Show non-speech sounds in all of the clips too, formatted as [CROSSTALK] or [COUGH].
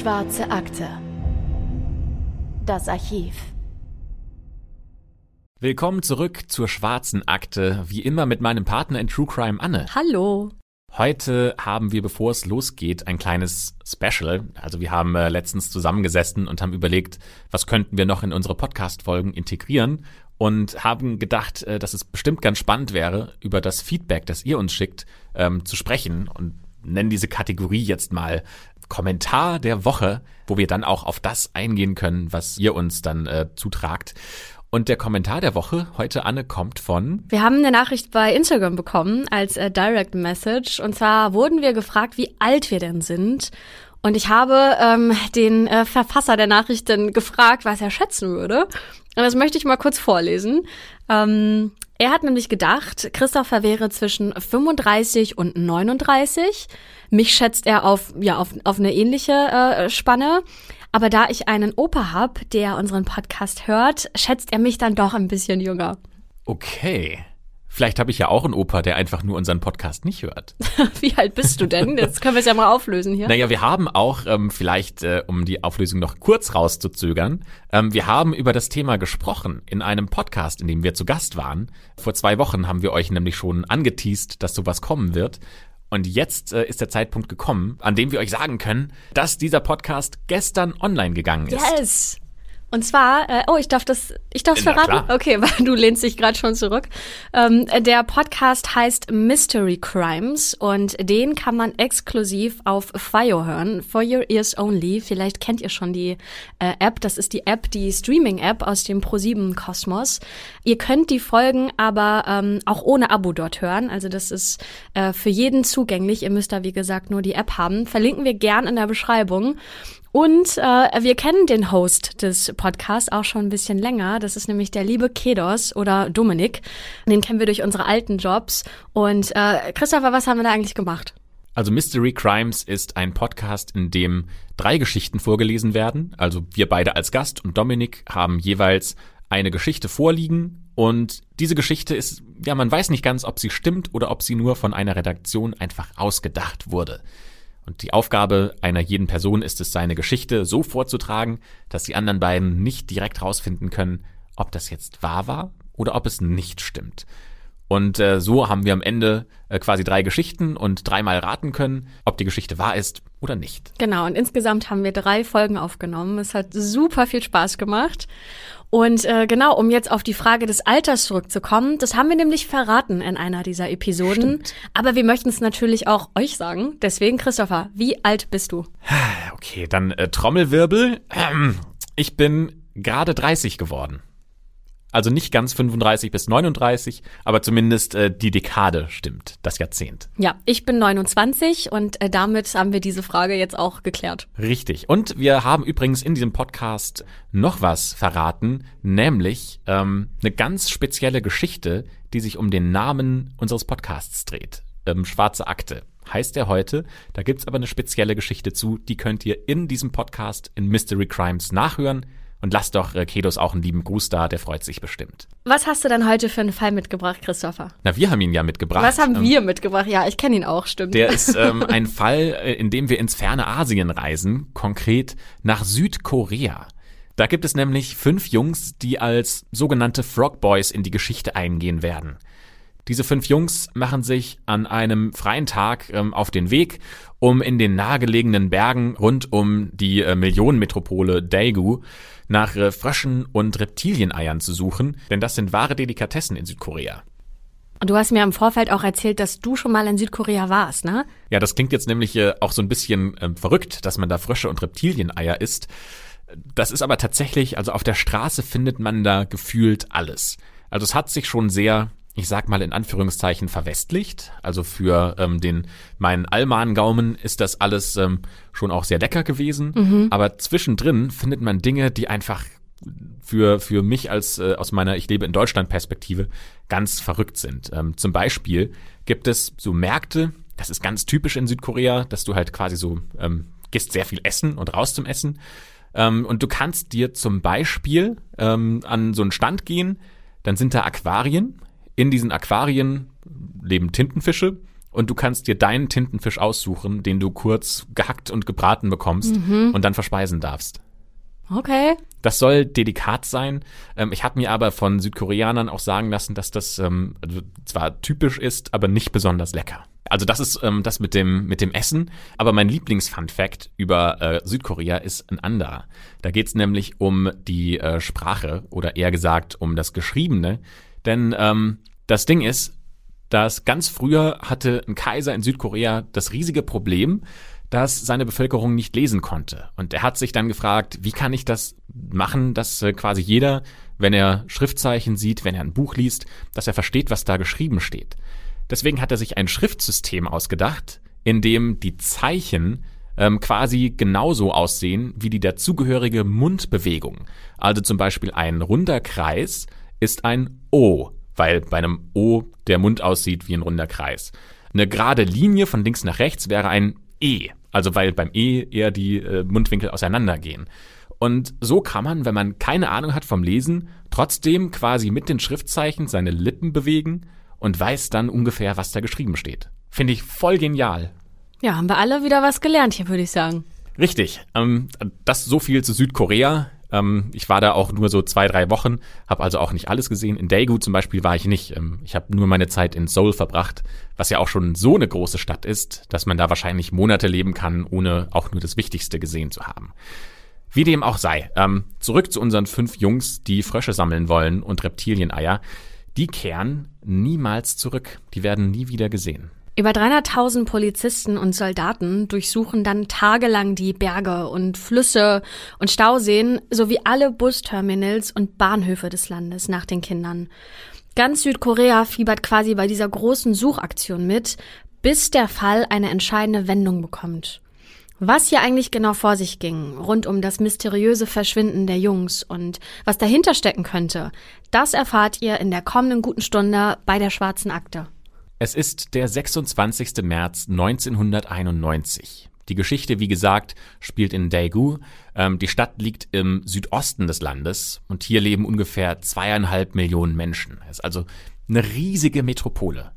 Schwarze Akte. Das Archiv. Willkommen zurück zur Schwarzen Akte, wie immer mit meinem Partner in True Crime Anne. Hallo. Heute haben wir, bevor es losgeht, ein kleines Special. Also wir haben äh, letztens zusammengesessen und haben überlegt, was könnten wir noch in unsere Podcast-Folgen integrieren und haben gedacht, äh, dass es bestimmt ganz spannend wäre, über das Feedback, das ihr uns schickt, ähm, zu sprechen und nennen diese Kategorie jetzt mal Kommentar der Woche, wo wir dann auch auf das eingehen können, was ihr uns dann äh, zutragt. Und der Kommentar der Woche heute, Anne, kommt von. Wir haben eine Nachricht bei Instagram bekommen als äh, Direct Message. Und zwar wurden wir gefragt, wie alt wir denn sind. Und ich habe ähm, den äh, Verfasser der Nachricht dann gefragt, was er schätzen würde. Und das möchte ich mal kurz vorlesen. Ähm, er hat nämlich gedacht, Christopher wäre zwischen 35 und 39. Mich schätzt er auf, ja, auf, auf eine ähnliche äh, Spanne. Aber da ich einen Opa hab, der unseren Podcast hört, schätzt er mich dann doch ein bisschen jünger. Okay. Vielleicht habe ich ja auch einen Opa, der einfach nur unseren Podcast nicht hört. [LAUGHS] Wie alt bist du denn? Jetzt können wir es ja mal auflösen hier. Naja, wir haben auch, ähm, vielleicht äh, um die Auflösung noch kurz rauszuzögern, ähm, wir haben über das Thema gesprochen in einem Podcast, in dem wir zu Gast waren. Vor zwei Wochen haben wir euch nämlich schon angeteased, dass sowas kommen wird. Und jetzt äh, ist der Zeitpunkt gekommen, an dem wir euch sagen können, dass dieser Podcast gestern online gegangen ist. Yes! Und zwar, äh, oh, ich darf das, ich darf es verraten. klar. Okay, [LAUGHS] weil du lehnst dich gerade schon zurück. Ähm, der Podcast heißt Mystery Crimes und den kann man exklusiv auf FIO hören. For Your Ears Only. Vielleicht kennt ihr schon die äh, App. Das ist die App, die Streaming-App aus dem Pro7 Kosmos. Ihr könnt die Folgen aber ähm, auch ohne Abo dort hören. Also das ist äh, für jeden zugänglich. Ihr müsst da wie gesagt nur die App haben. Verlinken wir gern in der Beschreibung. Und äh, wir kennen den Host des Podcasts auch schon ein bisschen länger. Das ist nämlich der liebe Kedos oder Dominik. Den kennen wir durch unsere alten Jobs. Und äh, Christopher, was haben wir da eigentlich gemacht? Also Mystery Crimes ist ein Podcast, in dem drei Geschichten vorgelesen werden. Also wir beide als Gast und Dominik haben jeweils eine Geschichte vorliegen und diese Geschichte ist, ja, man weiß nicht ganz, ob sie stimmt oder ob sie nur von einer Redaktion einfach ausgedacht wurde. Und die Aufgabe einer jeden Person ist es, seine Geschichte so vorzutragen, dass die anderen beiden nicht direkt rausfinden können, ob das jetzt wahr war oder ob es nicht stimmt. Und äh, so haben wir am Ende äh, quasi drei Geschichten und dreimal raten können, ob die Geschichte wahr ist oder nicht. Genau, und insgesamt haben wir drei Folgen aufgenommen. Es hat super viel Spaß gemacht. Und äh, genau, um jetzt auf die Frage des Alters zurückzukommen, das haben wir nämlich verraten in einer dieser Episoden. Stimmt. Aber wir möchten es natürlich auch euch sagen. Deswegen, Christopher, wie alt bist du? Okay, dann äh, Trommelwirbel. Ähm, Ich bin gerade 30 geworden. Also nicht ganz 35 bis 39, aber zumindest äh, die Dekade stimmt, das Jahrzehnt. Ja, ich bin 29 und äh, damit haben wir diese Frage jetzt auch geklärt. Richtig. Und wir haben übrigens in diesem Podcast noch was verraten, nämlich ähm, eine ganz spezielle Geschichte, die sich um den Namen unseres Podcasts dreht. Ähm, Schwarze Akte heißt er heute. Da gibt's aber eine spezielle Geschichte zu, die könnt ihr in diesem Podcast in Mystery Crimes nachhören. Und lasst doch äh, Kedos auch einen lieben Gruß da, der freut sich bestimmt. Was hast du denn heute für einen Fall mitgebracht, Christopher? Na, wir haben ihn ja mitgebracht. Was haben Ähm, wir mitgebracht? Ja, ich kenne ihn auch, stimmt. Der ist ähm, [LAUGHS] ein Fall, äh, in dem wir ins ferne Asien reisen, konkret nach Südkorea. Da gibt es nämlich fünf Jungs, die als sogenannte Frog Boys in die Geschichte eingehen werden. Diese fünf Jungs machen sich an einem freien Tag ähm, auf den Weg, um in den nahegelegenen Bergen rund um die äh, Millionenmetropole Daegu nach äh, Fröschen und Reptilieneiern zu suchen, denn das sind wahre Delikatessen in Südkorea. Und du hast mir im Vorfeld auch erzählt, dass du schon mal in Südkorea warst, ne? Ja, das klingt jetzt nämlich äh, auch so ein bisschen ähm, verrückt, dass man da Frösche und Reptilieneier isst. Das ist aber tatsächlich, also auf der Straße findet man da gefühlt alles. Also es hat sich schon sehr, ich sag mal in Anführungszeichen, verwestlicht. Also für ähm, den meinen Alman-Gaumen ist das alles ähm, schon auch sehr lecker gewesen. Aber zwischendrin findet man Dinge, die einfach für, für mich als äh, aus meiner Ich lebe in Deutschland Perspektive ganz verrückt sind. Ähm, zum Beispiel gibt es so Märkte, das ist ganz typisch in Südkorea, dass du halt quasi so ähm, gehst sehr viel essen und raus zum Essen. Ähm, und du kannst dir zum Beispiel ähm, an so einen Stand gehen, dann sind da Aquarien. In diesen Aquarien leben Tintenfische und du kannst dir deinen Tintenfisch aussuchen, den du kurz gehackt und gebraten bekommst mhm. und dann verspeisen darfst. Okay. Das soll delikat sein. Ähm, ich habe mir aber von Südkoreanern auch sagen lassen, dass das ähm, also zwar typisch ist, aber nicht besonders lecker. Also das ist ähm, das mit dem mit dem Essen. Aber mein Lieblings-Fun-Fact über äh, Südkorea ist ein anderer. Da geht's nämlich um die äh, Sprache oder eher gesagt um das Geschriebene. Denn ähm, das Ding ist, dass ganz früher hatte ein Kaiser in Südkorea das riesige Problem, dass seine Bevölkerung nicht lesen konnte. Und er hat sich dann gefragt, wie kann ich das machen, dass äh, quasi jeder, wenn er Schriftzeichen sieht, wenn er ein Buch liest, dass er versteht, was da geschrieben steht. Deswegen hat er sich ein Schriftsystem ausgedacht, in dem die Zeichen ähm, quasi genauso aussehen wie die dazugehörige Mundbewegung. Also zum Beispiel ein runder Kreis ist ein O, weil bei einem O der Mund aussieht wie ein runder Kreis. Eine gerade Linie von links nach rechts wäre ein E, also weil beim E eher die äh, Mundwinkel auseinandergehen. Und so kann man, wenn man keine Ahnung hat vom Lesen, trotzdem quasi mit den Schriftzeichen seine Lippen bewegen und weiß dann ungefähr, was da geschrieben steht. Finde ich voll genial. Ja, haben wir alle wieder was gelernt hier, würde ich sagen. Richtig. Ähm, das so viel zu Südkorea. Ähm, ich war da auch nur so zwei, drei Wochen, habe also auch nicht alles gesehen. In Daegu zum Beispiel war ich nicht. Ähm, ich habe nur meine Zeit in Seoul verbracht, was ja auch schon so eine große Stadt ist, dass man da wahrscheinlich Monate leben kann, ohne auch nur das Wichtigste gesehen zu haben. Wie dem auch sei, ähm, zurück zu unseren fünf Jungs, die Frösche sammeln wollen und Reptilieneier. Die kehren niemals zurück. Die werden nie wieder gesehen. Über 300.000 Polizisten und Soldaten durchsuchen dann tagelang die Berge und Flüsse und Stauseen sowie alle Busterminals und Bahnhöfe des Landes nach den Kindern. Ganz Südkorea fiebert quasi bei dieser großen Suchaktion mit, bis der Fall eine entscheidende Wendung bekommt. Was hier eigentlich genau vor sich ging, rund um das mysteriöse Verschwinden der Jungs und was dahinter stecken könnte, das erfahrt ihr in der kommenden guten Stunde bei der Schwarzen Akte. Es ist der 26. März 1991. Die Geschichte, wie gesagt, spielt in Daegu. Ähm, die Stadt liegt im Südosten des Landes und hier leben ungefähr zweieinhalb Millionen Menschen. Es ist also eine riesige Metropole.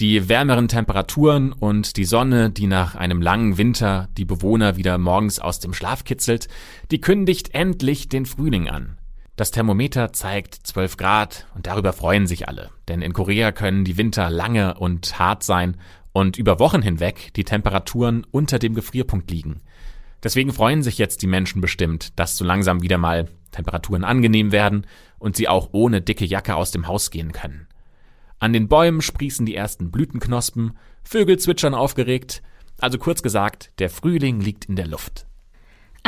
Die wärmeren Temperaturen und die Sonne, die nach einem langen Winter die Bewohner wieder morgens aus dem Schlaf kitzelt, die kündigt endlich den Frühling an. Das Thermometer zeigt 12 Grad und darüber freuen sich alle, denn in Korea können die Winter lange und hart sein und über Wochen hinweg die Temperaturen unter dem Gefrierpunkt liegen. Deswegen freuen sich jetzt die Menschen bestimmt, dass so langsam wieder mal Temperaturen angenehm werden und sie auch ohne dicke Jacke aus dem Haus gehen können. An den Bäumen sprießen die ersten Blütenknospen, Vögel zwitschern aufgeregt, also kurz gesagt, der Frühling liegt in der Luft.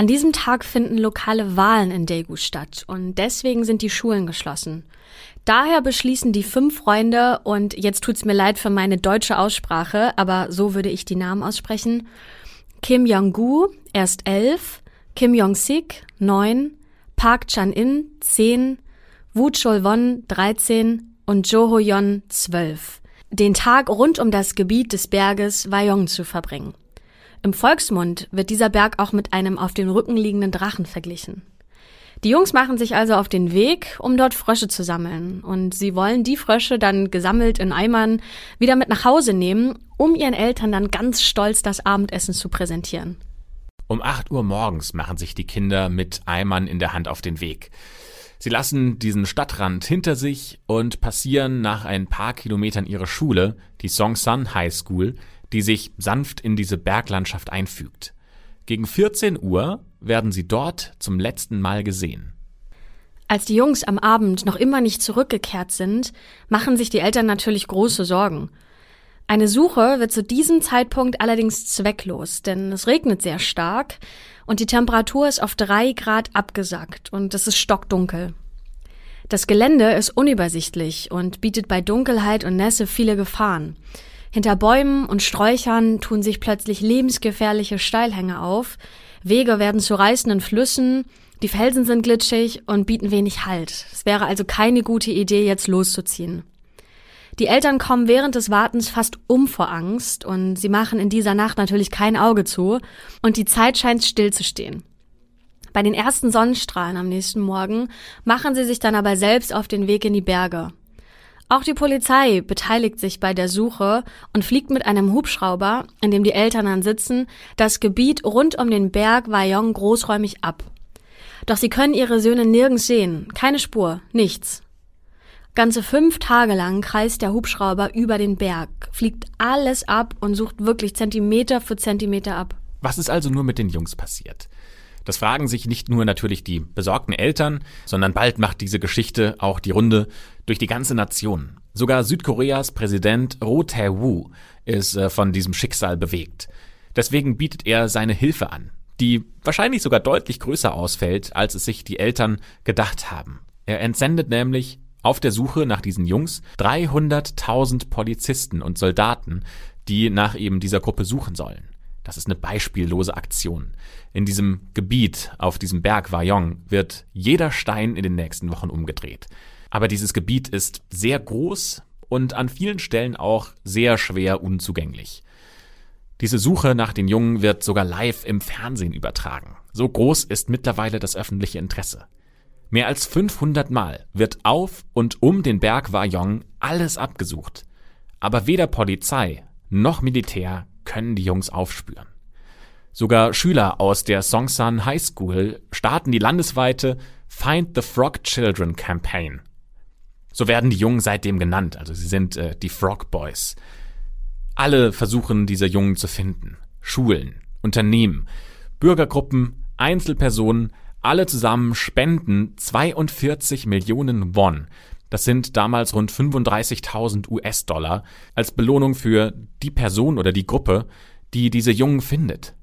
An diesem Tag finden lokale Wahlen in Daegu statt und deswegen sind die Schulen geschlossen. Daher beschließen die fünf Freunde, und jetzt tut's mir leid für meine deutsche Aussprache, aber so würde ich die Namen aussprechen, Kim Jong-gu, erst elf, Kim Jong-sik, neun, Park Chan-in, zehn, Woo Chol-won, dreizehn und Jo Ho-yon, zwölf, den Tag rund um das Gebiet des Berges Wayong zu verbringen. Im Volksmund wird dieser Berg auch mit einem auf dem Rücken liegenden Drachen verglichen. Die Jungs machen sich also auf den Weg, um dort Frösche zu sammeln. Und sie wollen die Frösche dann gesammelt in Eimern wieder mit nach Hause nehmen, um ihren Eltern dann ganz stolz das Abendessen zu präsentieren. Um 8 Uhr morgens machen sich die Kinder mit Eimern in der Hand auf den Weg. Sie lassen diesen Stadtrand hinter sich und passieren nach ein paar Kilometern ihre Schule, die Songsan High School, die sich sanft in diese Berglandschaft einfügt. Gegen 14 Uhr werden sie dort zum letzten Mal gesehen. Als die Jungs am Abend noch immer nicht zurückgekehrt sind, machen sich die Eltern natürlich große Sorgen. Eine Suche wird zu diesem Zeitpunkt allerdings zwecklos, denn es regnet sehr stark und die Temperatur ist auf drei Grad abgesackt und es ist stockdunkel. Das Gelände ist unübersichtlich und bietet bei Dunkelheit und Nässe viele Gefahren. Hinter Bäumen und Sträuchern tun sich plötzlich lebensgefährliche Steilhänge auf, Wege werden zu reißenden Flüssen, die Felsen sind glitschig und bieten wenig Halt. Es wäre also keine gute Idee, jetzt loszuziehen. Die Eltern kommen während des Wartens fast um vor Angst und sie machen in dieser Nacht natürlich kein Auge zu und die Zeit scheint stillzustehen. Bei den ersten Sonnenstrahlen am nächsten Morgen machen sie sich dann aber selbst auf den Weg in die Berge. Auch die Polizei beteiligt sich bei der Suche und fliegt mit einem Hubschrauber, in dem die Eltern dann sitzen, das Gebiet rund um den Berg Wayong großräumig ab. Doch sie können ihre Söhne nirgends sehen, keine Spur, nichts. Ganze fünf Tage lang kreist der Hubschrauber über den Berg, fliegt alles ab und sucht wirklich Zentimeter für Zentimeter ab. Was ist also nur mit den Jungs passiert? Das fragen sich nicht nur natürlich die besorgten Eltern, sondern bald macht diese Geschichte auch die Runde durch die ganze Nation. Sogar Südkoreas Präsident Roh Tae-woo ist äh, von diesem Schicksal bewegt. Deswegen bietet er seine Hilfe an, die wahrscheinlich sogar deutlich größer ausfällt, als es sich die Eltern gedacht haben. Er entsendet nämlich auf der Suche nach diesen Jungs 300.000 Polizisten und Soldaten, die nach eben dieser Gruppe suchen sollen. Das ist eine beispiellose Aktion. In diesem Gebiet auf diesem Berg Wayong wird jeder Stein in den nächsten Wochen umgedreht. Aber dieses Gebiet ist sehr groß und an vielen Stellen auch sehr schwer unzugänglich. Diese Suche nach den Jungen wird sogar live im Fernsehen übertragen. So groß ist mittlerweile das öffentliche Interesse. Mehr als 500 Mal wird auf und um den Berg Wayong alles abgesucht. Aber weder Polizei noch Militär können die Jungs aufspüren. Sogar Schüler aus der Songsan High School starten die landesweite Find the Frog Children Campaign. So werden die Jungen seitdem genannt, also sie sind äh, die Frog Boys. Alle versuchen diese Jungen zu finden. Schulen, Unternehmen, Bürgergruppen, Einzelpersonen, alle zusammen spenden 42 Millionen Won. Das sind damals rund 35.000 US-Dollar als Belohnung für die Person oder die Gruppe, die diese Jungen findet.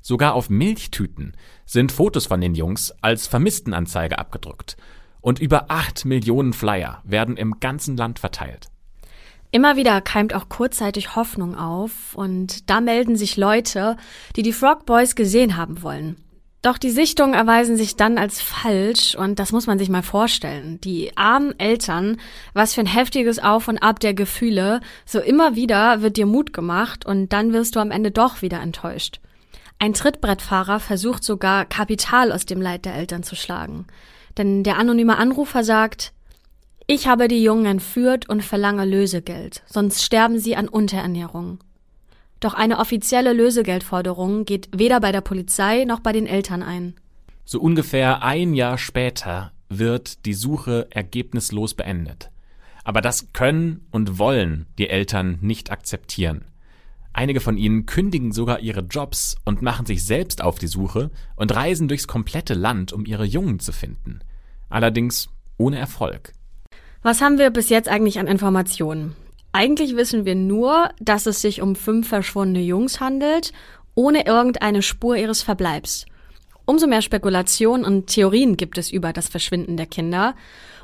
Sogar auf Milchtüten sind Fotos von den Jungs als Vermisstenanzeige abgedruckt. Und über acht Millionen Flyer werden im ganzen Land verteilt. Immer wieder keimt auch kurzzeitig Hoffnung auf und da melden sich Leute, die die Frog Boys gesehen haben wollen. Doch die Sichtungen erweisen sich dann als falsch und das muss man sich mal vorstellen. Die armen Eltern, was für ein heftiges Auf und Ab der Gefühle, so immer wieder wird dir Mut gemacht und dann wirst du am Ende doch wieder enttäuscht. Ein Trittbrettfahrer versucht sogar Kapital aus dem Leid der Eltern zu schlagen. Denn der anonyme Anrufer sagt, ich habe die Jungen entführt und verlange Lösegeld, sonst sterben sie an Unterernährung. Doch eine offizielle Lösegeldforderung geht weder bei der Polizei noch bei den Eltern ein. So ungefähr ein Jahr später wird die Suche ergebnislos beendet. Aber das können und wollen die Eltern nicht akzeptieren. Einige von ihnen kündigen sogar ihre Jobs und machen sich selbst auf die Suche und reisen durchs komplette Land, um ihre Jungen zu finden. Allerdings ohne Erfolg. Was haben wir bis jetzt eigentlich an Informationen? Eigentlich wissen wir nur, dass es sich um fünf verschwundene Jungs handelt, ohne irgendeine Spur ihres Verbleibs. Umso mehr Spekulationen und Theorien gibt es über das Verschwinden der Kinder.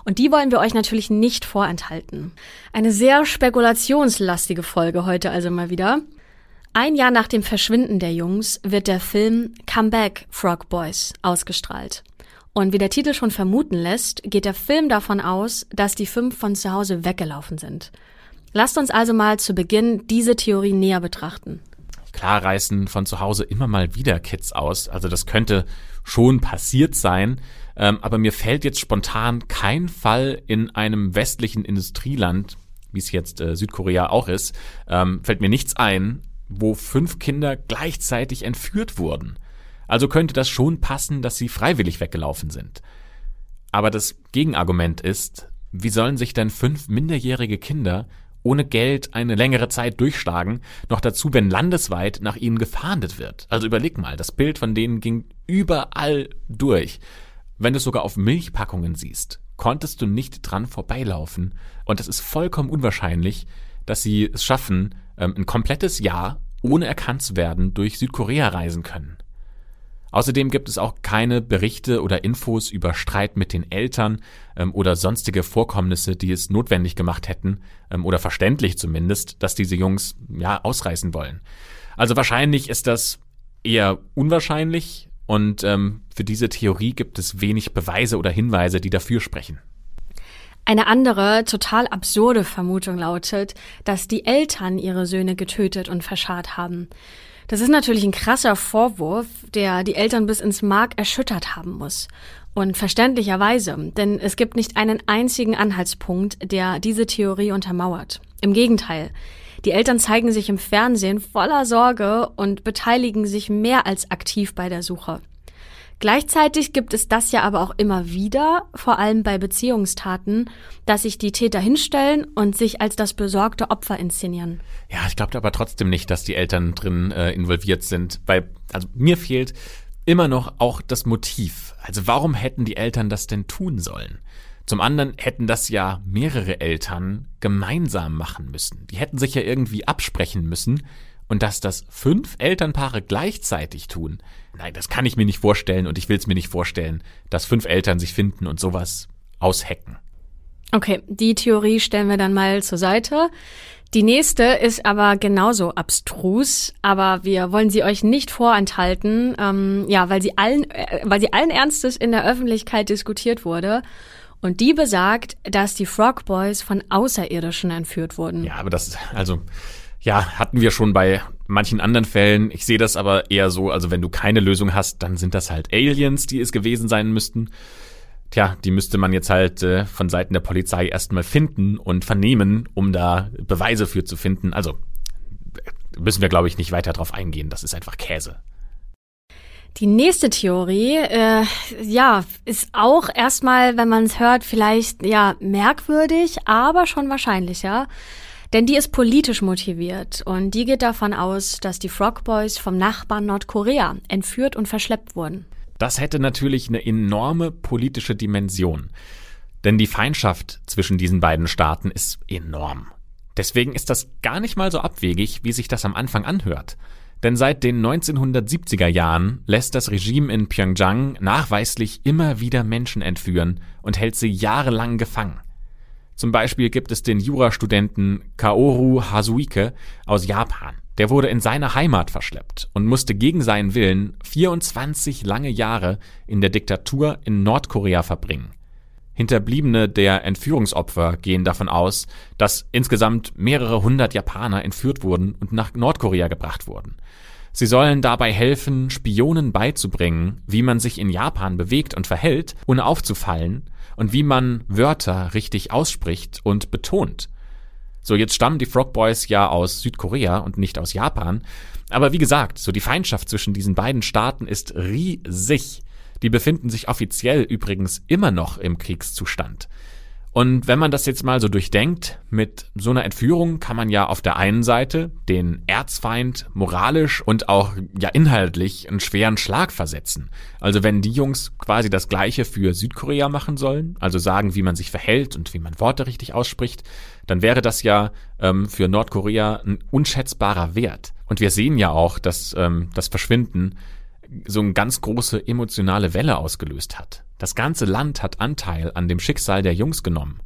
Und die wollen wir euch natürlich nicht vorenthalten. Eine sehr spekulationslastige Folge heute also mal wieder. Ein Jahr nach dem Verschwinden der Jungs wird der Film Come Back Frog Boys ausgestrahlt. Und wie der Titel schon vermuten lässt, geht der Film davon aus, dass die fünf von zu Hause weggelaufen sind. Lasst uns also mal zu Beginn diese Theorie näher betrachten. Klar reißen von zu Hause immer mal wieder Kids aus, also das könnte schon passiert sein, ähm, aber mir fällt jetzt spontan kein Fall in einem westlichen Industrieland, wie es jetzt äh, Südkorea auch ist, ähm, fällt mir nichts ein, wo fünf Kinder gleichzeitig entführt wurden. Also könnte das schon passen, dass sie freiwillig weggelaufen sind. Aber das Gegenargument ist, wie sollen sich denn fünf minderjährige Kinder ohne Geld eine längere Zeit durchschlagen, noch dazu, wenn landesweit nach ihnen gefahndet wird. Also überleg mal, das Bild von denen ging überall durch. Wenn du es sogar auf Milchpackungen siehst, konntest du nicht dran vorbeilaufen. Und es ist vollkommen unwahrscheinlich, dass sie es schaffen, ähm, ein komplettes Jahr ohne erkannt zu werden durch Südkorea reisen können. Außerdem gibt es auch keine Berichte oder Infos über Streit mit den Eltern ähm, oder sonstige Vorkommnisse, die es notwendig gemacht hätten ähm, oder verständlich zumindest, dass diese Jungs ja ausreißen wollen. Also wahrscheinlich ist das eher unwahrscheinlich und ähm, für diese Theorie gibt es wenig Beweise oder Hinweise, die dafür sprechen. Eine andere, total absurde Vermutung lautet, dass die Eltern ihre Söhne getötet und verscharrt haben. Das ist natürlich ein krasser Vorwurf, der die Eltern bis ins Mark erschüttert haben muss. Und verständlicherweise, denn es gibt nicht einen einzigen Anhaltspunkt, der diese Theorie untermauert. Im Gegenteil, die Eltern zeigen sich im Fernsehen voller Sorge und beteiligen sich mehr als aktiv bei der Suche. Gleichzeitig gibt es das ja aber auch immer wieder, vor allem bei Beziehungstaten, dass sich die Täter hinstellen und sich als das besorgte Opfer inszenieren. Ja, ich glaube aber trotzdem nicht, dass die Eltern drin äh, involviert sind, weil also mir fehlt immer noch auch das Motiv. Also warum hätten die Eltern das denn tun sollen? Zum anderen hätten das ja mehrere Eltern gemeinsam machen müssen. Die hätten sich ja irgendwie absprechen müssen. Und dass das fünf Elternpaare gleichzeitig tun, nein, das kann ich mir nicht vorstellen und ich will es mir nicht vorstellen, dass fünf Eltern sich finden und sowas aushecken. Okay, die Theorie stellen wir dann mal zur Seite. Die nächste ist aber genauso abstrus, aber wir wollen sie euch nicht vorenthalten, ähm, ja, weil sie allen, äh, weil sie allen Ernstes in der Öffentlichkeit diskutiert wurde. Und die besagt, dass die Frog Boys von Außerirdischen entführt wurden. Ja, aber das, also, ja, hatten wir schon bei manchen anderen Fällen. Ich sehe das aber eher so, also wenn du keine Lösung hast, dann sind das halt Aliens, die es gewesen sein müssten. Tja, die müsste man jetzt halt äh, von Seiten der Polizei erstmal finden und vernehmen, um da Beweise für zu finden. Also müssen wir, glaube ich, nicht weiter drauf eingehen. Das ist einfach Käse. Die nächste Theorie, äh, ja, ist auch erstmal, wenn man es hört, vielleicht ja merkwürdig, aber schon wahrscheinlicher. Denn die ist politisch motiviert und die geht davon aus, dass die Frog Boys vom Nachbarn Nordkorea entführt und verschleppt wurden. Das hätte natürlich eine enorme politische Dimension. Denn die Feindschaft zwischen diesen beiden Staaten ist enorm. Deswegen ist das gar nicht mal so abwegig, wie sich das am Anfang anhört. Denn seit den 1970er Jahren lässt das Regime in Pyeongchang nachweislich immer wieder Menschen entführen und hält sie jahrelang gefangen. Zum Beispiel gibt es den Jurastudenten Kaoru Hasuike aus Japan. Der wurde in seine Heimat verschleppt und musste gegen seinen Willen 24 lange Jahre in der Diktatur in Nordkorea verbringen. Hinterbliebene der Entführungsopfer gehen davon aus, dass insgesamt mehrere hundert Japaner entführt wurden und nach Nordkorea gebracht wurden. Sie sollen dabei helfen, Spionen beizubringen, wie man sich in Japan bewegt und verhält, ohne aufzufallen, und wie man Wörter richtig ausspricht und betont. So, jetzt stammen die Frog Boys ja aus Südkorea und nicht aus Japan. Aber wie gesagt, so die Feindschaft zwischen diesen beiden Staaten ist riesig. Die befinden sich offiziell übrigens immer noch im Kriegszustand. Und wenn man das jetzt mal so durchdenkt, mit so einer Entführung kann man ja auf der einen Seite den Erzfeind moralisch und auch ja inhaltlich einen schweren Schlag versetzen. Also wenn die Jungs quasi das gleiche für Südkorea machen sollen, also sagen, wie man sich verhält und wie man Worte richtig ausspricht, dann wäre das ja ähm, für Nordkorea ein unschätzbarer Wert. Und wir sehen ja auch, dass ähm, das Verschwinden so eine ganz große emotionale Welle ausgelöst hat. Das ganze Land hat Anteil an dem Schicksal der Jungs genommen.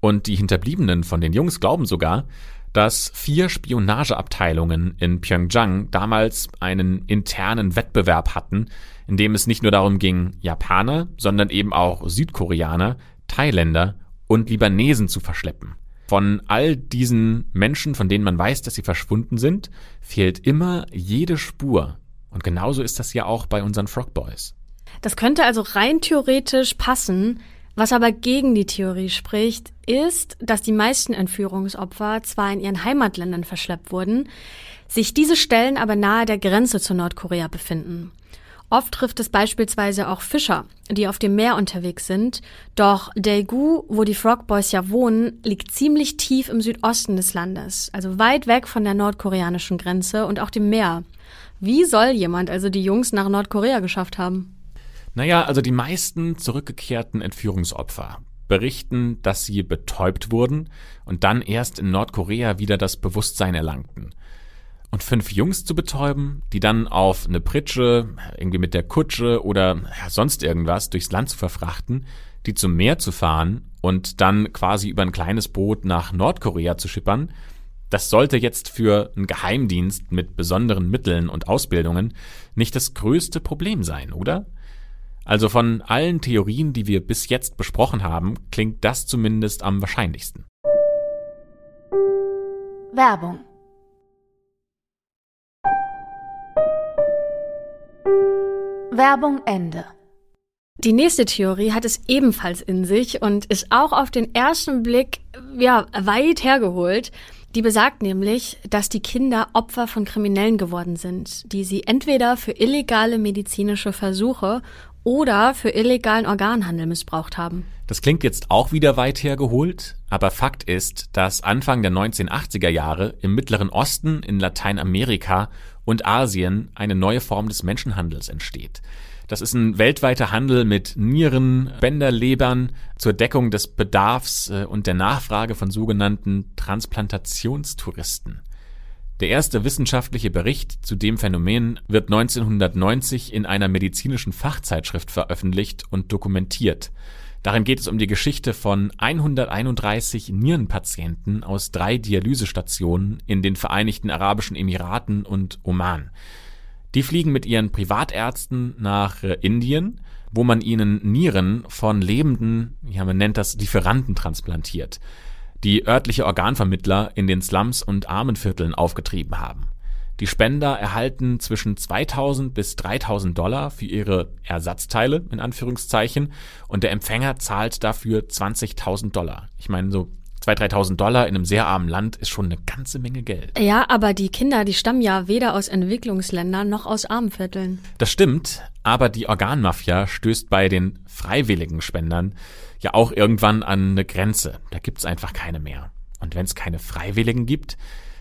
Und die Hinterbliebenen von den Jungs glauben sogar, dass vier Spionageabteilungen in Pyeongchang damals einen internen Wettbewerb hatten, in dem es nicht nur darum ging, Japaner, sondern eben auch Südkoreaner, Thailänder und Libanesen zu verschleppen. Von all diesen Menschen, von denen man weiß, dass sie verschwunden sind, fehlt immer jede Spur und genauso ist das ja auch bei unseren Frog Boys. Das könnte also rein theoretisch passen. Was aber gegen die Theorie spricht, ist, dass die meisten Entführungsopfer zwar in ihren Heimatländern verschleppt wurden, sich diese Stellen aber nahe der Grenze zu Nordkorea befinden. Oft trifft es beispielsweise auch Fischer, die auf dem Meer unterwegs sind. Doch Daegu, wo die Frog Boys ja wohnen, liegt ziemlich tief im Südosten des Landes, also weit weg von der nordkoreanischen Grenze und auch dem Meer. Wie soll jemand also die Jungs nach Nordkorea geschafft haben? Naja, also die meisten zurückgekehrten Entführungsopfer berichten, dass sie betäubt wurden und dann erst in Nordkorea wieder das Bewusstsein erlangten. Und fünf Jungs zu betäuben, die dann auf eine Pritsche, irgendwie mit der Kutsche oder sonst irgendwas durchs Land zu verfrachten, die zum Meer zu fahren und dann quasi über ein kleines Boot nach Nordkorea zu schippern, das sollte jetzt für einen Geheimdienst mit besonderen Mitteln und Ausbildungen nicht das größte Problem sein, oder? Also von allen Theorien, die wir bis jetzt besprochen haben, klingt das zumindest am wahrscheinlichsten. Werbung Werbung Ende. Die nächste Theorie hat es ebenfalls in sich und ist auch auf den ersten Blick ja weit hergeholt. Die besagt nämlich, dass die Kinder Opfer von Kriminellen geworden sind, die sie entweder für illegale medizinische Versuche oder für illegalen Organhandel missbraucht haben. Das klingt jetzt auch wieder weit hergeholt, aber Fakt ist, dass Anfang der 1980er Jahre im Mittleren Osten, in Lateinamerika und Asien eine neue Form des Menschenhandels entsteht. Das ist ein weltweiter Handel mit Nieren, Bänderlebern zur Deckung des Bedarfs äh, und der Nachfrage von sogenannten Transplantationstouristen. Der erste wissenschaftliche Bericht zu dem Phänomen wird 1990 in einer medizinischen Fachzeitschrift veröffentlicht und dokumentiert. Darin geht es um die Geschichte von 131 Nierenpatienten aus drei Dialysestationen in den Vereinigten Arabischen Emiraten und Oman. Die fliegen mit ihren Privatärzten nach äh, Indien, wo man ihnen Nieren von lebenden, ja man nennt das Lieferanten transplantiert, die örtliche Organvermittler in den Slums und Armenvierteln aufgetrieben haben. Die Spender erhalten zwischen 2000 bis 3000 Dollar für ihre Ersatzteile, in Anführungszeichen, und der Empfänger zahlt dafür 20.000 Dollar. Ich meine, so 2.000, 3.000 Dollar in einem sehr armen Land ist schon eine ganze Menge Geld. Ja, aber die Kinder, die stammen ja weder aus Entwicklungsländern noch aus Armenvierteln. Das stimmt, aber die Organmafia stößt bei den freiwilligen Spendern ja auch irgendwann an eine Grenze. Da gibt's einfach keine mehr. Und wenn es keine Freiwilligen gibt,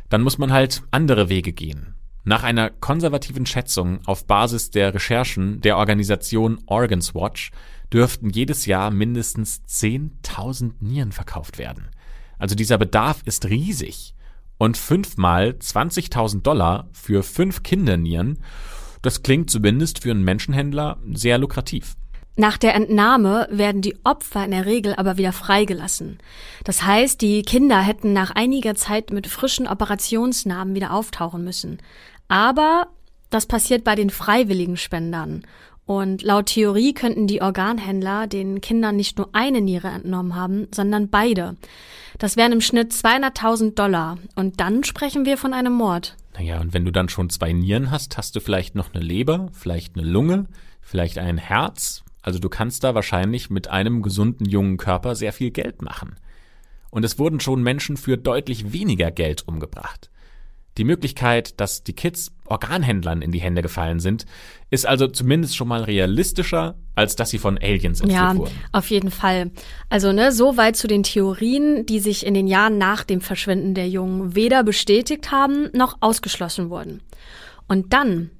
dann muss man halt andere Wege gehen. Nach einer konservativen Schätzung auf Basis der Recherchen der Organisation Organs Watch dürften jedes Jahr mindestens 10.000 Nieren verkauft werden. Also dieser Bedarf ist riesig. Und fünfmal 20.000 Dollar für fünf Kindernieren, das klingt zumindest für einen Menschenhändler sehr lukrativ. Nach der Entnahme werden die Opfer in der Regel aber wieder freigelassen. Das heißt, die Kinder hätten nach einiger Zeit mit frischen Operationsnamen wieder auftauchen müssen. Aber das passiert bei den freiwilligen Spendern. Und laut Theorie könnten die Organhändler den Kindern nicht nur eine Niere entnommen haben, sondern beide. Das wären im Schnitt 200.000 Dollar. Und dann sprechen wir von einem Mord. Naja, und wenn du dann schon zwei Nieren hast, hast du vielleicht noch eine Leber, vielleicht eine Lunge, vielleicht ein Herz. Also du kannst da wahrscheinlich mit einem gesunden jungen Körper sehr viel Geld machen. Und es wurden schon Menschen für deutlich weniger Geld umgebracht. Die Möglichkeit, dass die Kids Organhändlern in die Hände gefallen sind, ist also zumindest schon mal realistischer, als dass sie von Aliens entführt ja, wurden. auf jeden Fall. Also ne, so weit zu den Theorien, die sich in den Jahren nach dem Verschwinden der Jungen weder bestätigt haben noch ausgeschlossen wurden. Und dann,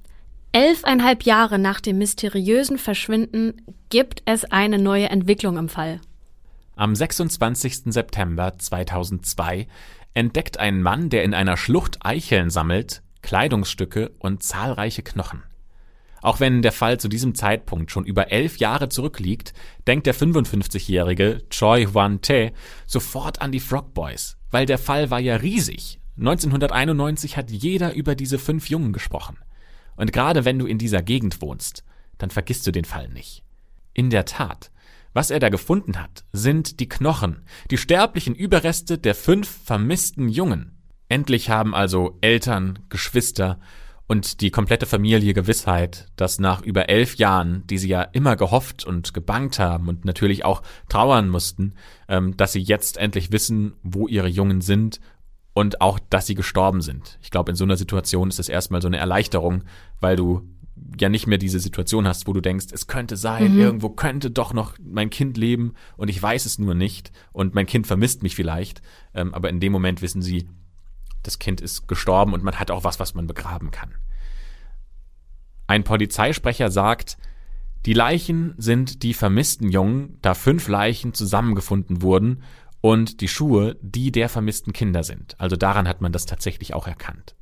elfeinhalb Jahre nach dem mysteriösen Verschwinden, gibt es eine neue Entwicklung im Fall. Am 26. September 2002 entdeckt ein Mann, der in einer Schlucht Eicheln sammelt, Kleidungsstücke und zahlreiche Knochen. Auch wenn der Fall zu diesem Zeitpunkt schon über elf Jahre zurückliegt, denkt der 55-jährige Choi Hwan-tae sofort an die Frog Boys, weil der Fall war ja riesig. 1991 hat jeder über diese fünf Jungen gesprochen. Und gerade wenn du in dieser Gegend wohnst, dann vergisst du den Fall nicht. In der Tat, was er da gefunden hat, sind die Knochen, die sterblichen Überreste der fünf vermissten Jungen. Endlich haben also Eltern, Geschwister und die komplette Familie Gewissheit, dass nach über elf Jahren, die sie ja immer gehofft und gebangt haben und natürlich auch trauern mussten, ähm, dass sie jetzt endlich wissen, wo ihre Jungen sind und auch, dass sie gestorben sind. Ich glaube, in so einer Situation ist es erstmal so eine Erleichterung, weil du ja nicht mehr diese Situation hast, wo du denkst, es könnte sein, mhm. irgendwo könnte doch noch mein Kind leben und ich weiß es nur nicht und mein Kind vermisst mich vielleicht. Ähm, aber in dem Moment wissen sie, das Kind ist gestorben und man hat auch was, was man begraben kann. Ein Polizeisprecher sagt, die Leichen sind die vermissten Jungen, da fünf Leichen zusammengefunden wurden und die Schuhe die der vermissten Kinder sind. Also daran hat man das tatsächlich auch erkannt.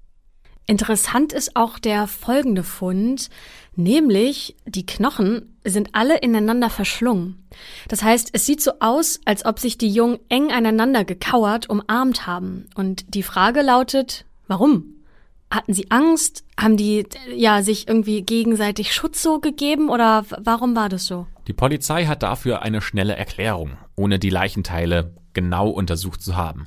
Interessant ist auch der folgende Fund, nämlich die Knochen sind alle ineinander verschlungen. Das heißt, es sieht so aus, als ob sich die Jungen eng aneinander gekauert umarmt haben. Und die Frage lautet, warum? Hatten sie Angst? Haben die ja sich irgendwie gegenseitig Schutz so gegeben oder warum war das so? Die Polizei hat dafür eine schnelle Erklärung, ohne die Leichenteile genau untersucht zu haben.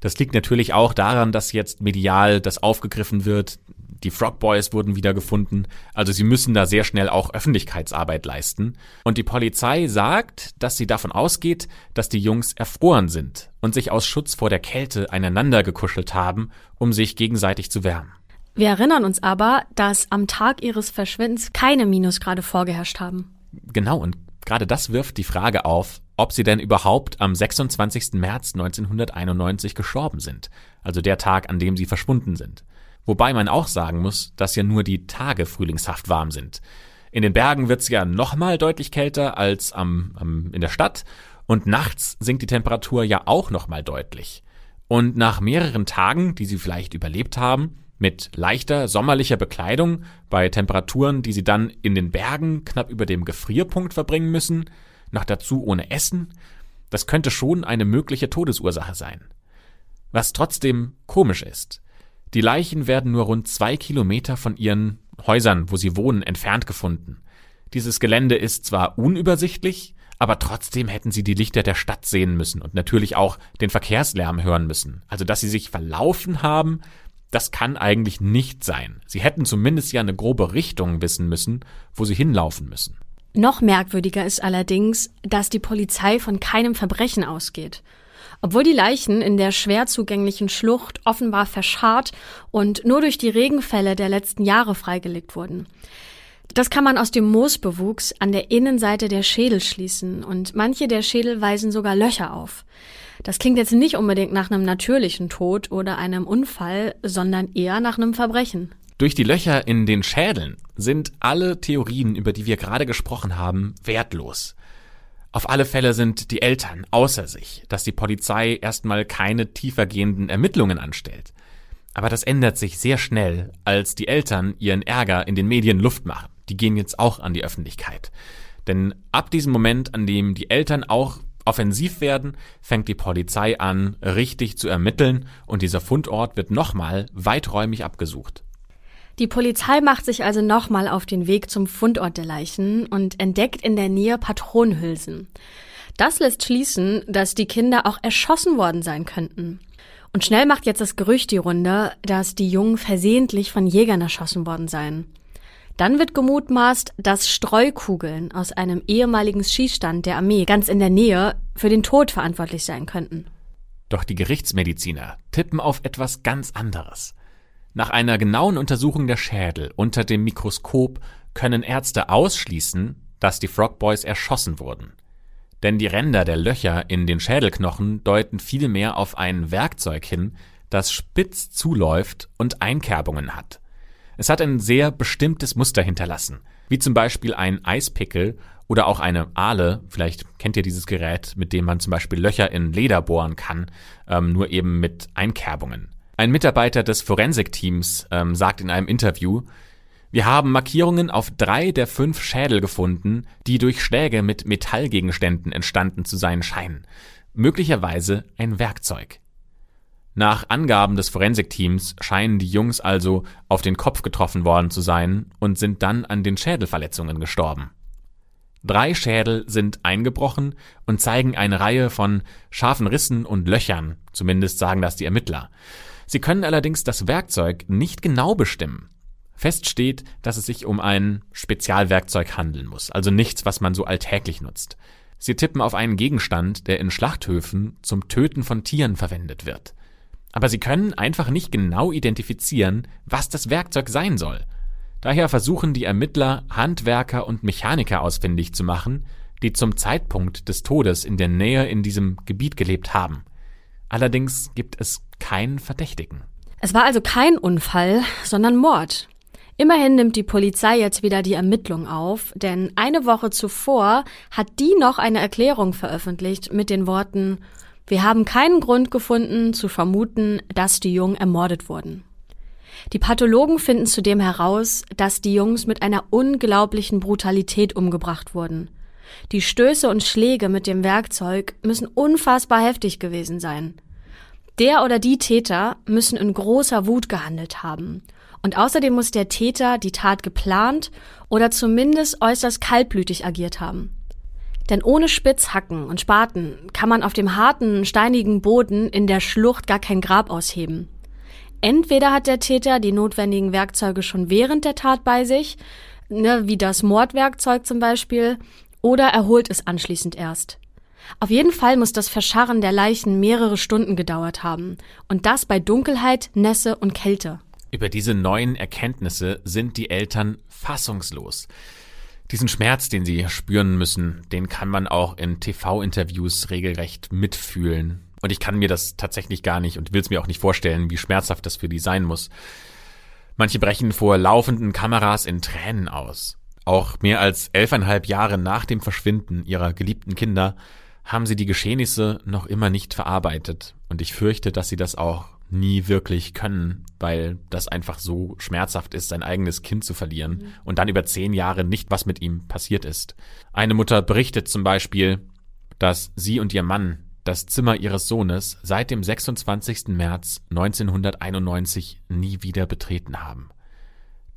Das liegt natürlich auch daran, dass jetzt medial das aufgegriffen wird, die Frog Boys wurden wiedergefunden. Also sie müssen da sehr schnell auch Öffentlichkeitsarbeit leisten. Und die Polizei sagt, dass sie davon ausgeht, dass die Jungs erfroren sind und sich aus Schutz vor der Kälte einander gekuschelt haben, um sich gegenseitig zu wärmen. Wir erinnern uns aber, dass am Tag ihres Verschwindens keine Minusgrade vorgeherrscht haben. Genau, und gerade das wirft die Frage auf, ob sie denn überhaupt am 26. März 1991 gestorben sind, also der Tag, an dem sie verschwunden sind. Wobei man auch sagen muss, dass ja nur die Tage frühlingshaft warm sind. In den Bergen wird's ja nochmal deutlich kälter als am, am, in der Stadt und nachts sinkt die Temperatur ja auch nochmal deutlich. Und nach mehreren Tagen, die sie vielleicht überlebt haben, mit leichter sommerlicher Bekleidung bei Temperaturen, die sie dann in den Bergen knapp über dem Gefrierpunkt verbringen müssen, noch dazu ohne Essen, das könnte schon eine mögliche Todesursache sein. Was trotzdem komisch ist, die Leichen werden nur rund zwei Kilometer von ihren Häusern, wo sie wohnen, entfernt gefunden. Dieses Gelände ist zwar unübersichtlich, aber trotzdem hätten sie die Lichter der Stadt sehen müssen und natürlich auch den Verkehrslärm hören müssen. Also, dass sie sich verlaufen haben, das kann eigentlich nicht sein. Sie hätten zumindest ja eine grobe Richtung wissen müssen, wo sie hinlaufen müssen. Noch merkwürdiger ist allerdings, dass die Polizei von keinem Verbrechen ausgeht. Obwohl die Leichen in der schwer zugänglichen Schlucht offenbar verscharrt und nur durch die Regenfälle der letzten Jahre freigelegt wurden. Das kann man aus dem Moosbewuchs an der Innenseite der Schädel schließen und manche der Schädel weisen sogar Löcher auf. Das klingt jetzt nicht unbedingt nach einem natürlichen Tod oder einem Unfall, sondern eher nach einem Verbrechen. Durch die Löcher in den Schädeln sind alle Theorien, über die wir gerade gesprochen haben, wertlos. Auf alle Fälle sind die Eltern außer sich, dass die Polizei erstmal keine tiefergehenden Ermittlungen anstellt. Aber das ändert sich sehr schnell, als die Eltern ihren Ärger in den Medien Luft machen. Die gehen jetzt auch an die Öffentlichkeit. Denn ab diesem Moment, an dem die Eltern auch offensiv werden, fängt die Polizei an, richtig zu ermitteln und dieser Fundort wird nochmal weiträumig abgesucht. Die Polizei macht sich also nochmal auf den Weg zum Fundort der Leichen und entdeckt in der Nähe Patronenhülsen. Das lässt schließen, dass die Kinder auch erschossen worden sein könnten. Und schnell macht jetzt das Gerücht die Runde, dass die Jungen versehentlich von Jägern erschossen worden seien. Dann wird gemutmaßt, dass Streukugeln aus einem ehemaligen Schießstand der Armee ganz in der Nähe für den Tod verantwortlich sein könnten. Doch die Gerichtsmediziner tippen auf etwas ganz anderes. Nach einer genauen Untersuchung der Schädel unter dem Mikroskop können Ärzte ausschließen, dass die Frog Boys erschossen wurden. Denn die Ränder der Löcher in den Schädelknochen deuten vielmehr auf ein Werkzeug hin, das spitz zuläuft und Einkerbungen hat. Es hat ein sehr bestimmtes Muster hinterlassen, wie zum Beispiel ein Eispickel oder auch eine Ahle. Vielleicht kennt ihr dieses Gerät, mit dem man zum Beispiel Löcher in Leder bohren kann, ähm, nur eben mit Einkerbungen. Ein Mitarbeiter des Forensikteams ähm, sagt in einem Interview, wir haben Markierungen auf drei der fünf Schädel gefunden, die durch Schläge mit Metallgegenständen entstanden zu sein scheinen. Möglicherweise ein Werkzeug. Nach Angaben des Forensikteams scheinen die Jungs also auf den Kopf getroffen worden zu sein und sind dann an den Schädelverletzungen gestorben. Drei Schädel sind eingebrochen und zeigen eine Reihe von scharfen Rissen und Löchern, zumindest sagen das die Ermittler. Sie können allerdings das Werkzeug nicht genau bestimmen. Fest steht, dass es sich um ein Spezialwerkzeug handeln muss, also nichts, was man so alltäglich nutzt. Sie tippen auf einen Gegenstand, der in Schlachthöfen zum Töten von Tieren verwendet wird. Aber sie können einfach nicht genau identifizieren, was das Werkzeug sein soll. Daher versuchen die Ermittler, Handwerker und Mechaniker ausfindig zu machen, die zum Zeitpunkt des Todes in der Nähe in diesem Gebiet gelebt haben. Allerdings gibt es keinen Verdächtigen. Es war also kein Unfall, sondern Mord. Immerhin nimmt die Polizei jetzt wieder die Ermittlung auf, denn eine Woche zuvor hat die noch eine Erklärung veröffentlicht mit den Worten wir haben keinen Grund gefunden zu vermuten, dass die Jungen ermordet wurden. Die Pathologen finden zudem heraus, dass die Jungs mit einer unglaublichen Brutalität umgebracht wurden. Die Stöße und Schläge mit dem Werkzeug müssen unfassbar heftig gewesen sein. Der oder die Täter müssen in großer Wut gehandelt haben. Und außerdem muss der Täter die Tat geplant oder zumindest äußerst kaltblütig agiert haben. Denn ohne Spitzhacken und Spaten kann man auf dem harten, steinigen Boden in der Schlucht gar kein Grab ausheben. entweder hat der Täter die notwendigen Werkzeuge schon während der Tat bei sich, ne, wie das Mordwerkzeug zum Beispiel, oder er holt es anschließend erst. Auf jeden Fall muss das Verscharren der Leichen mehrere Stunden gedauert haben. Und das bei Dunkelheit, Nässe und Kälte. Über diese neuen Erkenntnisse sind die Eltern fassungslos. Diesen Schmerz, den sie spüren müssen, den kann man auch in TV-Interviews regelrecht mitfühlen. Und ich kann mir das tatsächlich gar nicht und will es mir auch nicht vorstellen, wie schmerzhaft das für die sein muss. Manche brechen vor laufenden Kameras in Tränen aus. Auch mehr als elfeinhalb Jahre nach dem Verschwinden ihrer geliebten Kinder haben sie die Geschehnisse noch immer nicht verarbeitet. Und ich fürchte, dass sie das auch nie wirklich können, weil das einfach so schmerzhaft ist, sein eigenes Kind zu verlieren mhm. und dann über zehn Jahre nicht, was mit ihm passiert ist. Eine Mutter berichtet zum Beispiel, dass sie und ihr Mann das Zimmer ihres Sohnes seit dem 26. März 1991 nie wieder betreten haben.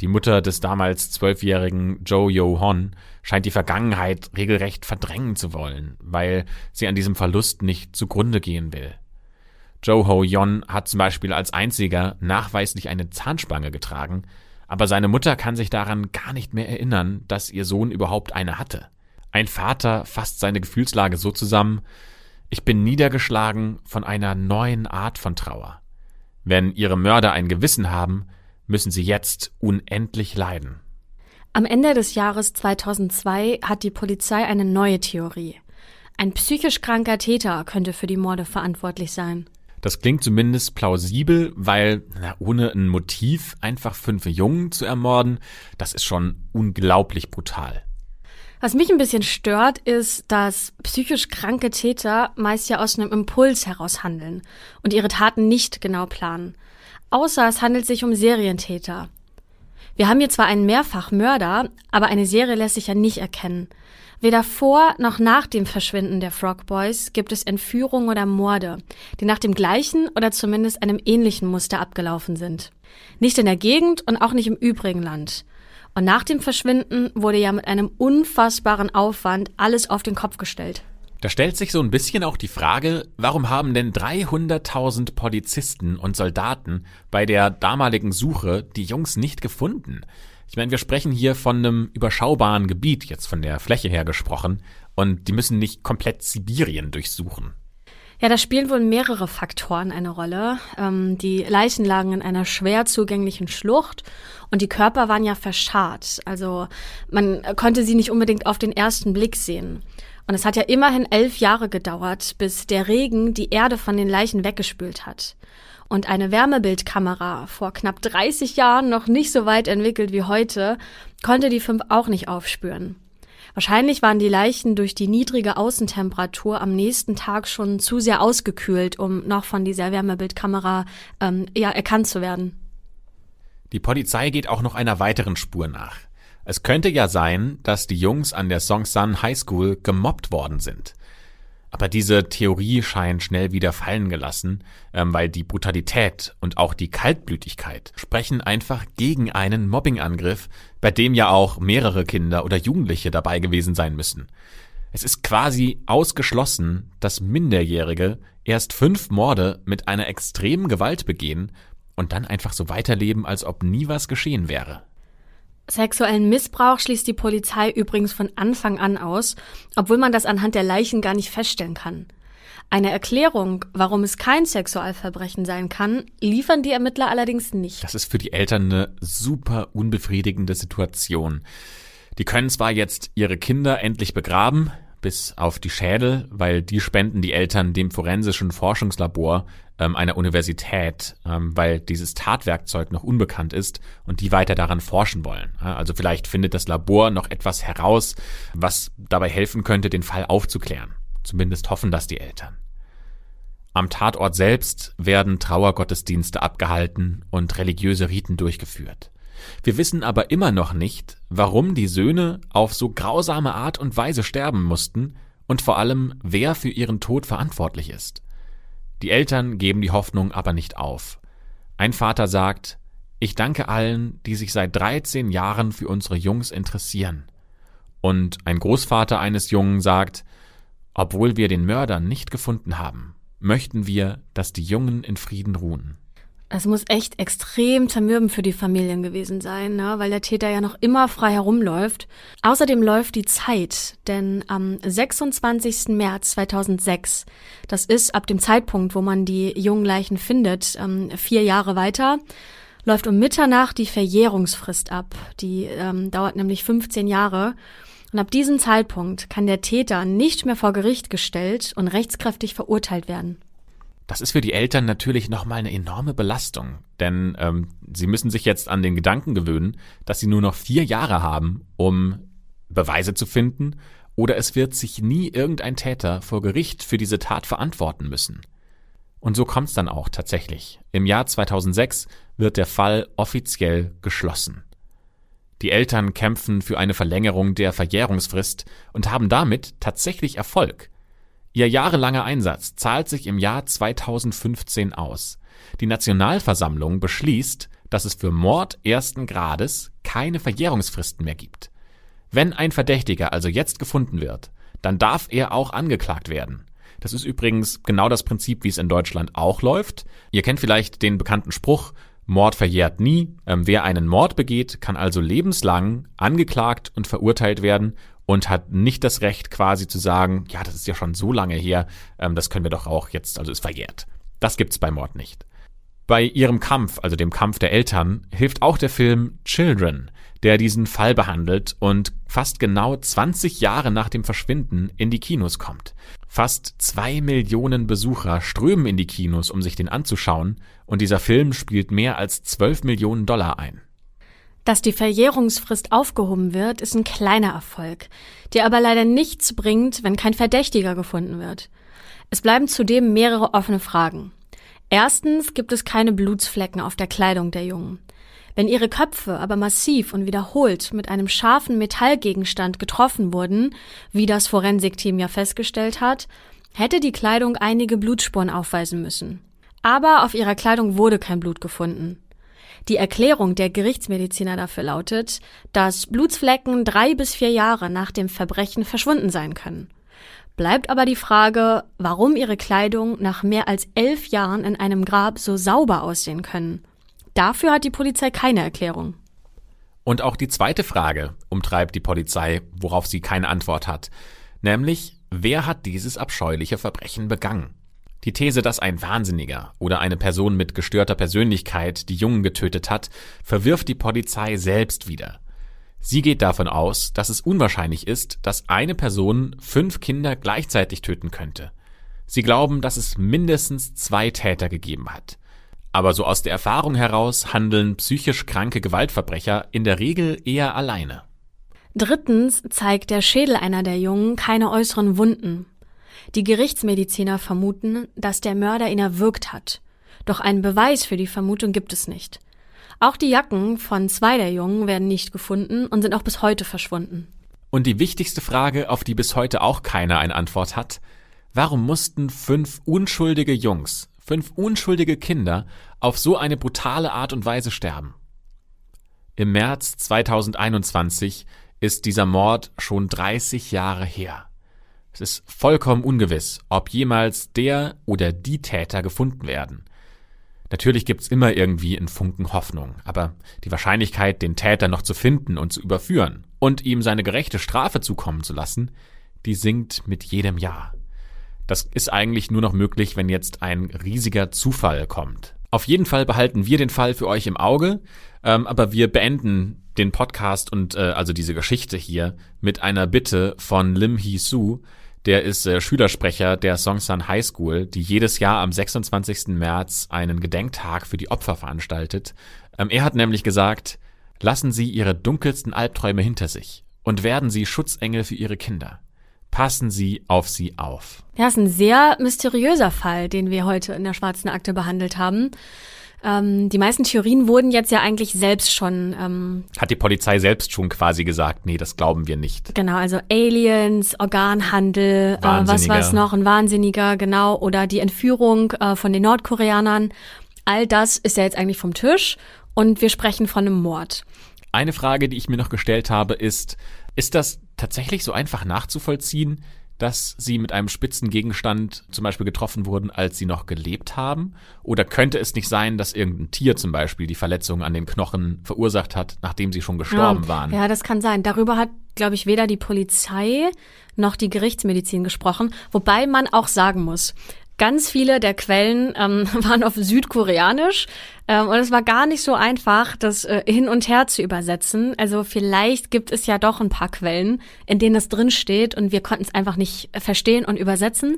Die Mutter des damals zwölfjährigen Joe Yo Hon scheint die Vergangenheit regelrecht verdrängen zu wollen, weil sie an diesem Verlust nicht zugrunde gehen will. Joe Ho Yon hat zum Beispiel als einziger nachweislich eine Zahnspange getragen, aber seine Mutter kann sich daran gar nicht mehr erinnern, dass ihr Sohn überhaupt eine hatte. Ein Vater fasst seine Gefühlslage so zusammen, ich bin niedergeschlagen von einer neuen Art von Trauer. Wenn ihre Mörder ein Gewissen haben, müssen sie jetzt unendlich leiden. Am Ende des Jahres 2002 hat die Polizei eine neue Theorie. Ein psychisch kranker Täter könnte für die Morde verantwortlich sein. Das klingt zumindest plausibel, weil na, ohne ein Motiv einfach fünf Jungen zu ermorden, das ist schon unglaublich brutal. Was mich ein bisschen stört, ist, dass psychisch kranke Täter meist ja aus einem Impuls heraus handeln und ihre Taten nicht genau planen außer es handelt sich um Serientäter. Wir haben hier zwar einen Mehrfachmörder, aber eine Serie lässt sich ja nicht erkennen. Weder vor noch nach dem Verschwinden der Frog Boys gibt es Entführungen oder Morde, die nach dem gleichen oder zumindest einem ähnlichen Muster abgelaufen sind. Nicht in der Gegend und auch nicht im übrigen Land. Und nach dem Verschwinden wurde ja mit einem unfassbaren Aufwand alles auf den Kopf gestellt. Da stellt sich so ein bisschen auch die Frage, warum haben denn 300.000 Polizisten und Soldaten bei der damaligen Suche die Jungs nicht gefunden? Ich meine, wir sprechen hier von einem überschaubaren Gebiet, jetzt von der Fläche her gesprochen, und die müssen nicht komplett Sibirien durchsuchen. Ja, da spielen wohl mehrere Faktoren eine Rolle. Ähm, die Leichen lagen in einer schwer zugänglichen Schlucht und die Körper waren ja verscharrt. Also man konnte sie nicht unbedingt auf den ersten Blick sehen. Und es hat ja immerhin elf Jahre gedauert, bis der Regen die Erde von den Leichen weggespült hat. Und eine Wärmebildkamera, vor knapp 30 Jahren noch nicht so weit entwickelt wie heute, konnte die fünf auch nicht aufspüren. Wahrscheinlich waren die Leichen durch die niedrige Außentemperatur am nächsten Tag schon zu sehr ausgekühlt, um noch von dieser Wärmebildkamera ähm, ja, erkannt zu werden. Die Polizei geht auch noch einer weiteren Spur nach. Es könnte ja sein, dass die Jungs an der Songsan High School gemobbt worden sind. Aber diese Theorie scheint schnell wieder fallen gelassen, ähm, weil die Brutalität und auch die Kaltblütigkeit sprechen einfach gegen einen Mobbingangriff, bei dem ja auch mehrere Kinder oder Jugendliche dabei gewesen sein müssen. Es ist quasi ausgeschlossen, dass Minderjährige erst fünf Morde mit einer extremen Gewalt begehen und dann einfach so weiterleben, als ob nie was geschehen wäre. Sexuellen Missbrauch schließt die Polizei übrigens von Anfang an aus, obwohl man das anhand der Leichen gar nicht feststellen kann. Eine Erklärung, warum es kein Sexualverbrechen sein kann, liefern die Ermittler allerdings nicht. Das ist für die Eltern eine super unbefriedigende Situation. Die können zwar jetzt ihre Kinder endlich begraben, bis auf die Schädel, weil die spenden die Eltern dem forensischen Forschungslabor ähm, einer Universität, ähm, weil dieses Tatwerkzeug noch unbekannt ist und die weiter daran forschen wollen. Also vielleicht findet das Labor noch etwas heraus, was dabei helfen könnte, den Fall aufzuklären. Zumindest hoffen das die Eltern. Am Tatort selbst werden Trauergottesdienste abgehalten und religiöse Riten durchgeführt. Wir wissen aber immer noch nicht, warum die Söhne auf so grausame Art und Weise sterben mussten und vor allem, wer für ihren Tod verantwortlich ist. Die Eltern geben die Hoffnung aber nicht auf. Ein Vater sagt, ich danke allen, die sich seit 13 Jahren für unsere Jungs interessieren. Und ein Großvater eines Jungen sagt, obwohl wir den Mörder nicht gefunden haben, möchten wir, dass die Jungen in Frieden ruhen. Es muss echt extrem zermürbend für die Familien gewesen sein, ne? weil der Täter ja noch immer frei herumläuft. Außerdem läuft die Zeit, denn am 26. März 2006, das ist ab dem Zeitpunkt, wo man die jungen Leichen findet, ähm, vier Jahre weiter, läuft um Mitternacht die Verjährungsfrist ab. Die ähm, dauert nämlich 15 Jahre. Und ab diesem Zeitpunkt kann der Täter nicht mehr vor Gericht gestellt und rechtskräftig verurteilt werden. Das ist für die Eltern natürlich nochmal eine enorme Belastung, denn ähm, sie müssen sich jetzt an den Gedanken gewöhnen, dass sie nur noch vier Jahre haben, um Beweise zu finden, oder es wird sich nie irgendein Täter vor Gericht für diese Tat verantworten müssen. Und so kommt es dann auch tatsächlich. Im Jahr 2006 wird der Fall offiziell geschlossen. Die Eltern kämpfen für eine Verlängerung der Verjährungsfrist und haben damit tatsächlich Erfolg. Ihr jahrelanger Einsatz zahlt sich im Jahr 2015 aus. Die Nationalversammlung beschließt, dass es für Mord ersten Grades keine Verjährungsfristen mehr gibt. Wenn ein Verdächtiger also jetzt gefunden wird, dann darf er auch angeklagt werden. Das ist übrigens genau das Prinzip, wie es in Deutschland auch läuft. Ihr kennt vielleicht den bekannten Spruch, Mord verjährt nie. Ähm, wer einen Mord begeht, kann also lebenslang angeklagt und verurteilt werden und hat nicht das Recht quasi zu sagen, ja, das ist ja schon so lange her, ähm, das können wir doch auch jetzt, also ist verjährt. Das gibt's bei Mord nicht. Bei ihrem Kampf, also dem Kampf der Eltern, hilft auch der Film Children, der diesen Fall behandelt und fast genau 20 Jahre nach dem Verschwinden in die Kinos kommt. Fast zwei Millionen Besucher strömen in die Kinos, um sich den anzuschauen, und dieser Film spielt mehr als 12 Millionen Dollar ein. Dass die Verjährungsfrist aufgehoben wird, ist ein kleiner Erfolg, der aber leider nichts bringt, wenn kein Verdächtiger gefunden wird. Es bleiben zudem mehrere offene Fragen. Erstens gibt es keine Blutsflecken auf der Kleidung der Jungen. Wenn ihre Köpfe aber massiv und wiederholt mit einem scharfen Metallgegenstand getroffen wurden, wie das Forensikteam ja festgestellt hat, hätte die Kleidung einige Blutspuren aufweisen müssen. Aber auf ihrer Kleidung wurde kein Blut gefunden. Die Erklärung der Gerichtsmediziner dafür lautet, dass Blutsflecken drei bis vier Jahre nach dem Verbrechen verschwunden sein können. Bleibt aber die Frage, warum ihre Kleidung nach mehr als elf Jahren in einem Grab so sauber aussehen können. Dafür hat die Polizei keine Erklärung. Und auch die zweite Frage umtreibt die Polizei, worauf sie keine Antwort hat. Nämlich, wer hat dieses abscheuliche Verbrechen begangen? Die These, dass ein Wahnsinniger oder eine Person mit gestörter Persönlichkeit die Jungen getötet hat, verwirft die Polizei selbst wieder. Sie geht davon aus, dass es unwahrscheinlich ist, dass eine Person fünf Kinder gleichzeitig töten könnte. Sie glauben, dass es mindestens zwei Täter gegeben hat. Aber so aus der Erfahrung heraus handeln psychisch kranke Gewaltverbrecher in der Regel eher alleine. Drittens zeigt der Schädel einer der Jungen keine äußeren Wunden, die Gerichtsmediziner vermuten, dass der Mörder ihn erwürgt hat. Doch einen Beweis für die Vermutung gibt es nicht. Auch die Jacken von zwei der Jungen werden nicht gefunden und sind auch bis heute verschwunden. Und die wichtigste Frage, auf die bis heute auch keiner eine Antwort hat, warum mussten fünf unschuldige Jungs, fünf unschuldige Kinder auf so eine brutale Art und Weise sterben? Im März 2021 ist dieser Mord schon 30 Jahre her. Es ist vollkommen ungewiss, ob jemals der oder die Täter gefunden werden. Natürlich gibt's immer irgendwie einen Funken Hoffnung, aber die Wahrscheinlichkeit, den Täter noch zu finden und zu überführen und ihm seine gerechte Strafe zukommen zu lassen, die sinkt mit jedem Jahr. Das ist eigentlich nur noch möglich, wenn jetzt ein riesiger Zufall kommt. Auf jeden Fall behalten wir den Fall für euch im Auge, ähm, aber wir beenden den Podcast und äh, also diese Geschichte hier mit einer Bitte von Lim Hee Soo, der ist äh, Schülersprecher der Songsan High School, die jedes Jahr am 26. März einen Gedenktag für die Opfer veranstaltet. Ähm, er hat nämlich gesagt, lassen Sie Ihre dunkelsten Albträume hinter sich und werden Sie Schutzengel für Ihre Kinder. Passen Sie auf sie auf. Ja, ist ein sehr mysteriöser Fall, den wir heute in der Schwarzen Akte behandelt haben. Ähm, die meisten Theorien wurden jetzt ja eigentlich selbst schon. Ähm, Hat die Polizei selbst schon quasi gesagt, nee, das glauben wir nicht. Genau, also Aliens, Organhandel, äh, was war es noch, ein Wahnsinniger, genau, oder die Entführung äh, von den Nordkoreanern. All das ist ja jetzt eigentlich vom Tisch und wir sprechen von einem Mord. Eine Frage, die ich mir noch gestellt habe, ist, ist das tatsächlich so einfach nachzuvollziehen, dass sie mit einem spitzen Gegenstand zum Beispiel getroffen wurden, als sie noch gelebt haben? Oder könnte es nicht sein, dass irgendein Tier zum Beispiel die Verletzungen an den Knochen verursacht hat, nachdem sie schon gestorben ja, waren? Ja, das kann sein. Darüber hat, glaube ich, weder die Polizei noch die Gerichtsmedizin gesprochen. Wobei man auch sagen muss, Ganz viele der Quellen ähm, [LAUGHS] waren auf Südkoreanisch ähm, und es war gar nicht so einfach, das äh, hin und her zu übersetzen. Also vielleicht gibt es ja doch ein paar Quellen, in denen es drin steht und wir konnten es einfach nicht verstehen und übersetzen.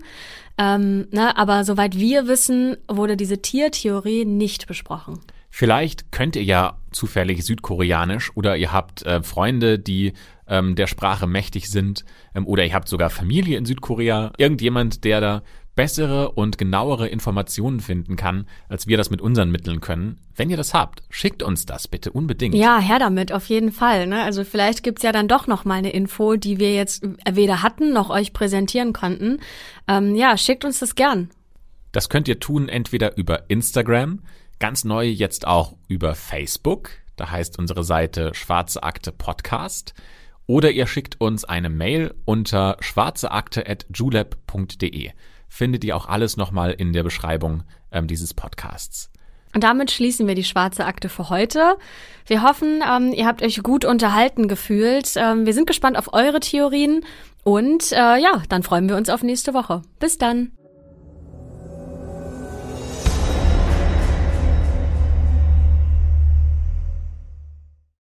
Ähm, ne, aber soweit wir wissen, wurde diese Tiertheorie nicht besprochen. Vielleicht könnt ihr ja zufällig Südkoreanisch oder ihr habt äh, Freunde, die ähm, der Sprache mächtig sind ähm, oder ihr habt sogar Familie in Südkorea. Irgendjemand, der da bessere und genauere Informationen finden kann, als wir das mit unseren Mitteln können. Wenn ihr das habt, schickt uns das bitte unbedingt. Ja, her damit, auf jeden Fall. Ne? Also vielleicht gibt's ja dann doch noch mal eine Info, die wir jetzt weder hatten noch euch präsentieren konnten. Ähm, ja, schickt uns das gern. Das könnt ihr tun entweder über Instagram, ganz neu jetzt auch über Facebook. Da heißt unsere Seite Schwarze Akte Podcast. Oder ihr schickt uns eine Mail unter schwarzeakte.julep.de findet ihr auch alles nochmal in der Beschreibung ähm, dieses Podcasts. Und damit schließen wir die schwarze Akte für heute. Wir hoffen, ähm, ihr habt euch gut unterhalten gefühlt. Ähm, wir sind gespannt auf eure Theorien und äh, ja, dann freuen wir uns auf nächste Woche. Bis dann.